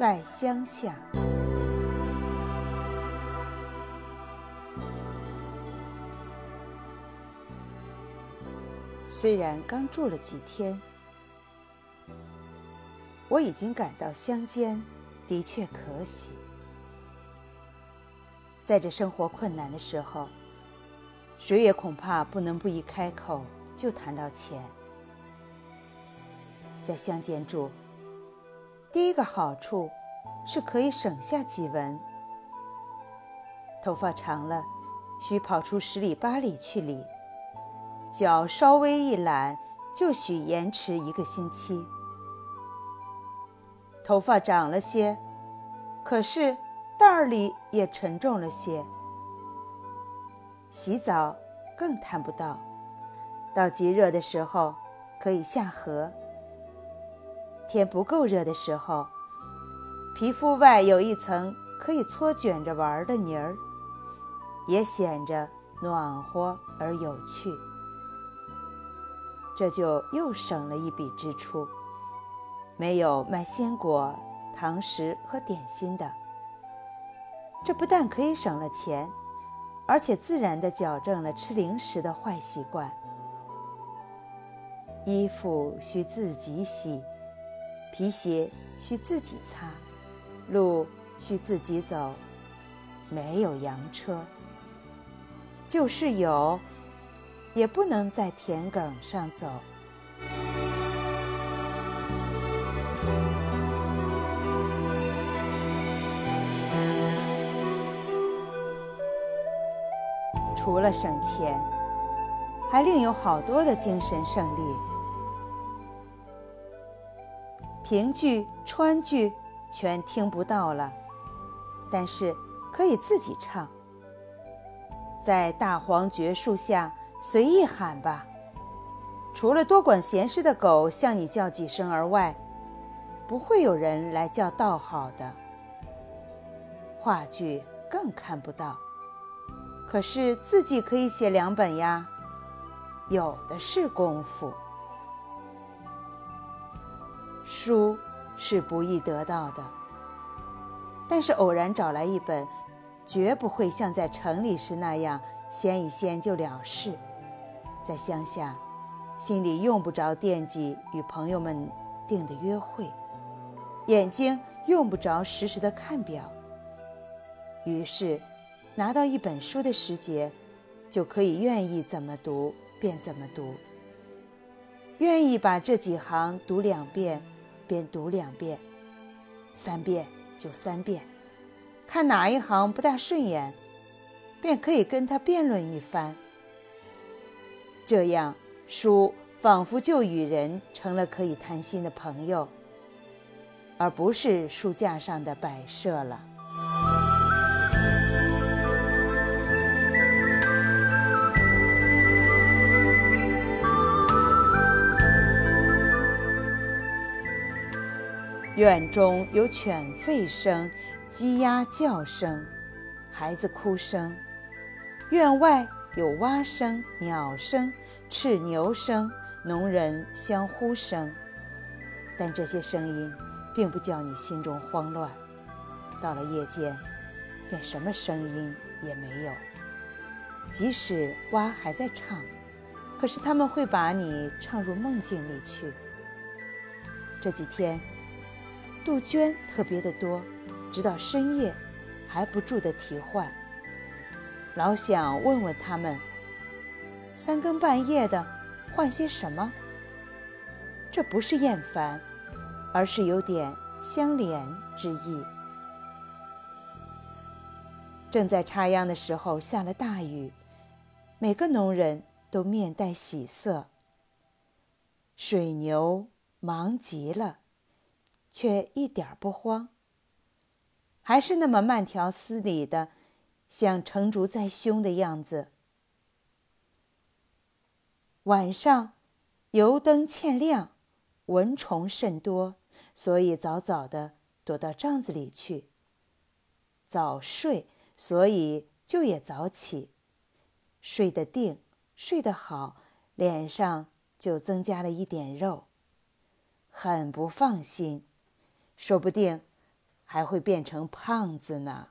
在乡下。虽然刚住了几天，我已经感到乡间的确可喜。在这生活困难的时候，谁也恐怕不能不一开口就谈到钱。在乡间住，第一个好处是可以省下几文。头发长了，需跑出十里八里去理；脚稍微一懒，就许延迟一个星期。头发长了些，可是。袋儿里也沉重了些，洗澡更谈不到。到极热的时候，可以下河；天不够热的时候，皮肤外有一层可以搓卷着玩的泥儿，也显着暖和而有趣。这就又省了一笔支出，没有卖鲜果、糖食和点心的。这不但可以省了钱，而且自然地矫正了吃零食的坏习惯。衣服需自己洗，皮鞋需自己擦，路需自己走，没有洋车。就是有，也不能在田埂上走。除了省钱，还另有好多的精神胜利。评剧、川剧全听不到了，但是可以自己唱。在大黄桷树下随意喊吧，除了多管闲事的狗向你叫几声而外，不会有人来叫道好的。话剧更看不到。可是自己可以写两本呀，有的是功夫。书是不易得到的，但是偶然找来一本，绝不会像在城里时那样掀一掀就了事。在乡下，心里用不着惦记与朋友们定的约会，眼睛用不着时时的看表，于是。拿到一本书的时节，就可以愿意怎么读便怎么读。愿意把这几行读两遍，便读两遍；三遍就三遍。看哪一行不大顺眼，便可以跟他辩论一番。这样，书仿佛就与人成了可以谈心的朋友，而不是书架上的摆设了。院中有犬吠声、鸡鸭叫声、孩子哭声；院外有蛙声、鸟声、赤牛声、农人相呼声。但这些声音并不叫你心中慌乱。到了夜间，便什么声音也没有。即使蛙还在唱，可是他们会把你唱入梦境里去。这几天。杜鹃特别的多，直到深夜还不住的啼唤。老想问问他们，三更半夜的唤些什么？这不是厌烦，而是有点相连之意。正在插秧的时候，下了大雨，每个农人都面带喜色。水牛忙极了。却一点不慌，还是那么慢条斯理的，像成竹在胸的样子。晚上，油灯欠亮，蚊虫甚多，所以早早的躲到帐子里去。早睡，所以就也早起，睡得定，睡得好，脸上就增加了一点肉，很不放心。说不定，还会变成胖子呢。